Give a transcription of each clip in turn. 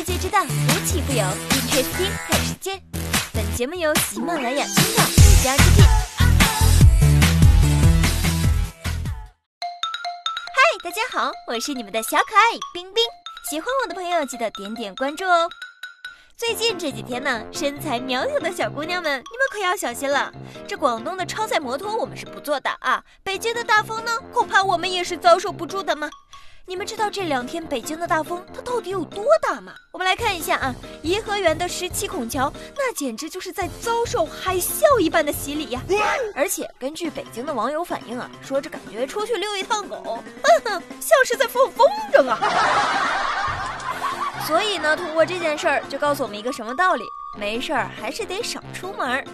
世界之大，无奇不有。Interesting 看世界。本节目由喜马拉雅青岛独家出品。嗨，大家好，我是你们的小可爱冰冰。喜欢我的朋友记得点点关注哦。最近这几天呢，身材苗条的小姑娘们，你们可要小心了。这广东的超载摩托我们是不坐的啊，北京的大风呢，恐怕我们也是遭受不住的嘛。你们知道这两天北京的大风它到底有多大吗？我们来看一下啊，颐和园的十七孔桥，那简直就是在遭受海啸一般的洗礼呀！而且根据北京的网友反映啊，说这感觉出去遛一趟狗，像 是在放风筝啊。所以呢，通过这件事儿就告诉我们一个什么道理？没事儿还是得少出门。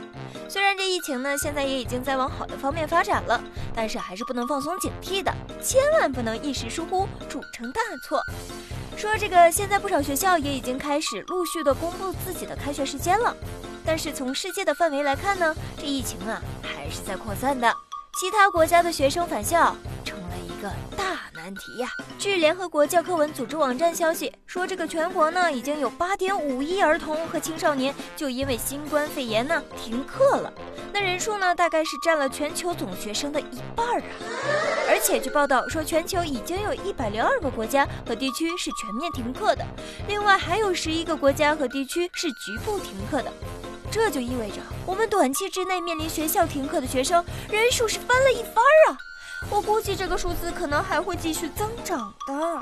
虽然这疫情呢，现在也已经在往好的方面发展了，但是还是不能放松警惕的，千万不能一时疏忽铸成大错。说这个，现在不少学校也已经开始陆续的公布自己的开学时间了，但是从世界的范围来看呢，这疫情啊还是在扩散的，其他国家的学生返校成了一。个大难题呀！据联合国教科文组织网站消息说，这个全国呢已经有八点五亿儿童和青少年就因为新冠肺炎呢停课了。那人数呢大概是占了全球总学生的一半啊！而且据报道说，全球已经有一百零二个国家和地区是全面停课的，另外还有十一个国家和地区是局部停课的。这就意味着我们短期之内面临学校停课的学生人数是翻了一番啊！我估计这个数字可能还会继续增长的。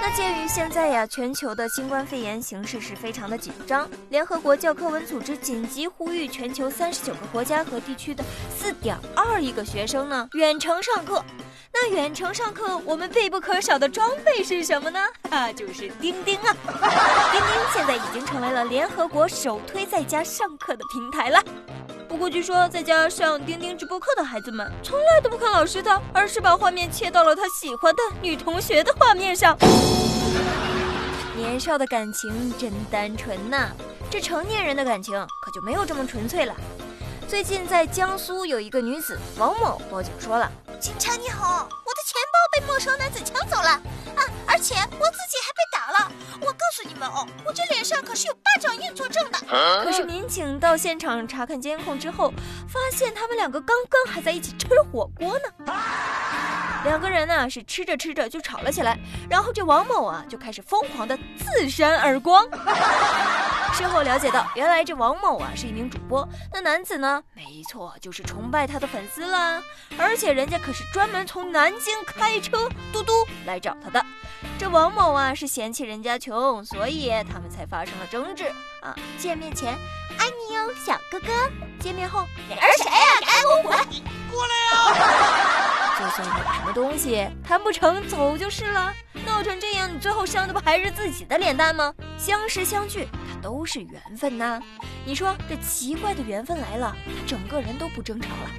那鉴于现在呀，全球的新冠肺炎形势是非常的紧张，联合国教科文组织紧急呼吁全球三十九个国家和地区的四点二亿个学生呢远程上课。那远程上课，我们必不可少的装备是什么呢？啊，就是钉钉啊！钉钉现在已经成为了联合国首推在家上课的平台了。不过据说，在家上钉钉直播课的孩子们，从来都不看老师的，而是把画面切到了他喜欢的女同学的画面上。年少的感情真单纯呐，这成年人的感情可就没有这么纯粹了。最近在江苏有一个女子王某报警说了：“警察你好，被陌生男子抢走了啊，而且我自己还被打了。我告诉你们哦，我这脸上可是有巴掌印作证的。”可是民警到现场查看监控之后，发现他们两个刚刚还在一起吃火锅呢。两个人呢是吃着吃着就吵了起来，然后这王某啊就开始疯狂的自扇耳光。事后了解到，原来这王某啊是一名主播，那男子呢，没错，就是崇拜他的粉丝啦。而且人家可是专门从南京开车嘟嘟来找他的。这王某啊是嫌弃人家穷，所以他们才发生了争执啊。见面前爱你哟，小哥哥；见面后你是谁呀？赶紧滚！过来呀！算有什么东西谈不成，走就是了。闹成这样，你最后伤的不还是自己的脸蛋吗？相识相聚。它都是缘分呐，你说这奇怪的缘分来了，他整个人都不正常了。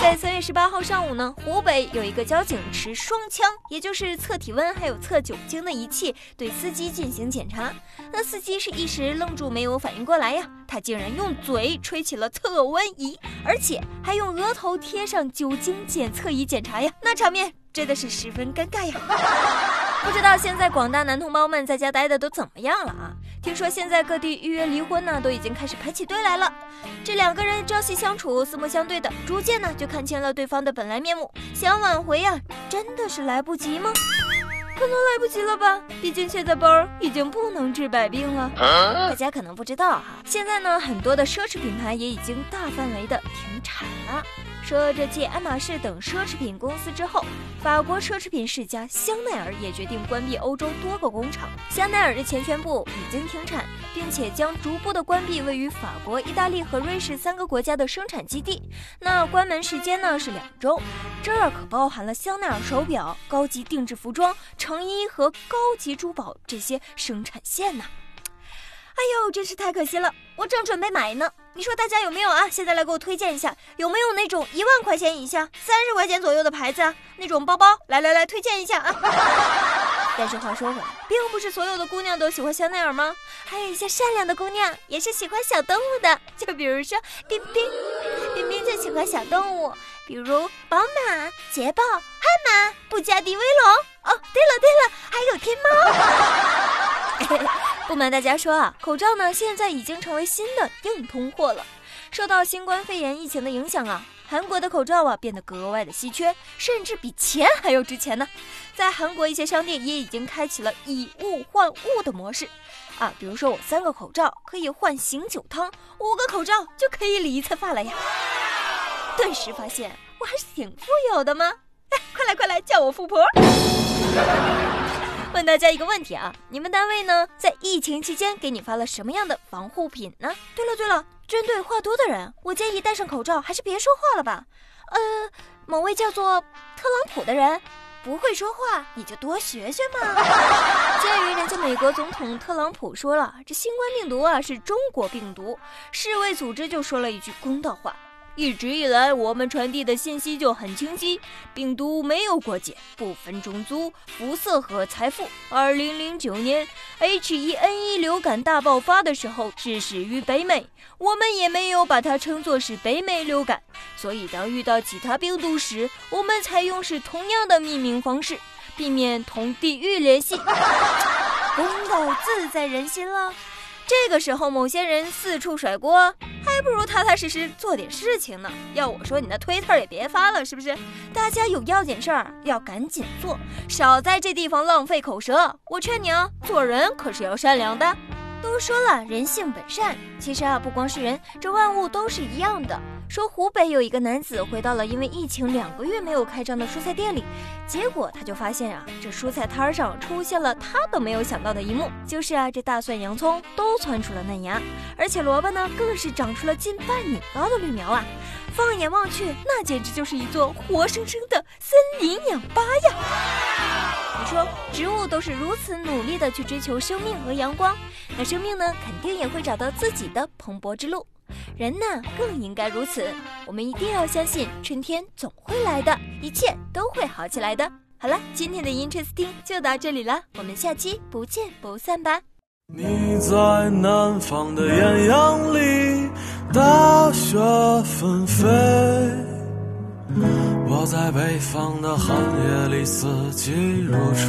在三月十八号上午呢，湖北有一个交警持双枪，也就是测体温还有测酒精的仪器，对司机进行检查。那司机是一时愣住，没有反应过来呀，他竟然用嘴吹起了测温仪，而且还用额头贴上酒精检测仪检查呀，那场面真的是十分尴尬呀。不知道现在广大男同胞们在家待的都怎么样了啊？听说现在各地预约离婚呢，都已经开始排起队来了。这两个人朝夕相处、四目相对的，逐渐呢就看清了对方的本来面目。想挽回呀，真的是来不及吗？可能来不及了吧，毕竟现在包已经不能治百病了。大家可能不知道哈，现在呢很多的奢侈品牌也已经大范围的停产了。说这继爱马仕等奢侈品公司之后，法国奢侈品世家香奈儿也决定关闭欧洲多个工厂。香奈儿的前宣布已经停产，并且将逐步的关闭位于法国、意大利和瑞士三个国家的生产基地。那关门时间呢是两周，这儿可包含了香奈儿手表、高级定制服装、成衣和高级珠宝这些生产线呢。哎呦，真是太可惜了，我正准备买呢。你说大家有没有啊？现在来给我推荐一下，有没有那种一万块钱以下、三十块钱左右的牌子啊？那种包包，来来来，推荐一下啊！但是话说回来，并不是所有的姑娘都喜欢香奈儿吗？还有一些善良的姑娘也是喜欢小动物的，就比如说冰冰，冰冰就喜欢小动物，比如宝马、捷豹、悍马、布加迪威龙。哦，对了对了，还有天猫。不瞒大家说啊，口罩呢现在已经成为新的硬通货了。受到新冠肺炎疫情的影响啊，韩国的口罩啊变得格外的稀缺，甚至比钱还要值钱呢。在韩国一些商店也已经开启了以物换物的模式啊，比如说我三个口罩可以换醒酒汤，五个口罩就可以理一次发了呀。顿时发现我还是挺富有的吗？快来快来叫我富婆！问大家一个问题啊，你们单位呢在疫情期间给你发了什么样的防护品呢？对了对了，针对话多的人，我建议戴上口罩还是别说话了吧。呃，某位叫做特朗普的人，不会说话你就多学学嘛。鉴于人家美国总统特朗普说了，这新冠病毒啊是中国病毒，世卫组织就说了一句公道话。一直以来，我们传递的信息就很清晰：病毒没有国界，不分种族、肤色和财富。二零零九年 H1N1 流感大爆发的时候，是始于北美，我们也没有把它称作是北美流感。所以，当遇到其他病毒时，我们采用是同样的命名方式，避免同地域联系。公道自在人心了。这个时候，某些人四处甩锅。还不如踏踏实实做点事情呢。要我说，你那推特也别发了，是不是？大家有要紧事儿要赶紧做，少在这地方浪费口舌。我劝你啊，做人可是要善良的。都说了，人性本善。其实啊，不光是人，这万物都是一样的。说湖北有一个男子回到了因为疫情两个月没有开张的蔬菜店里，结果他就发现啊，这蔬菜摊上出现了他都没有想到的一幕，就是啊，这大蒜、洋葱都窜出了嫩芽，而且萝卜呢更是长出了近半米高的绿苗啊！放眼望去，那简直就是一座活生生的森林氧吧呀！你说，植物都是如此努力的去追求生命和阳光，那生命呢，肯定也会找到自己的蓬勃之路。人呢，更应该如此。我们一定要相信，春天总会来的，一切都会好起来的。好了，今天的 Interesting 就到这里了，我们下期不见不散吧。你在南方的艳阳里，大雪纷飞；我在北方的寒夜里，四季如春。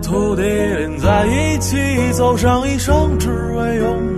土地连在一起，走上一生，只为拥抱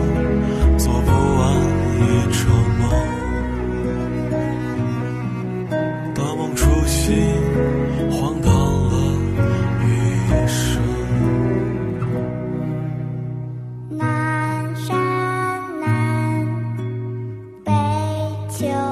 안녕하세요.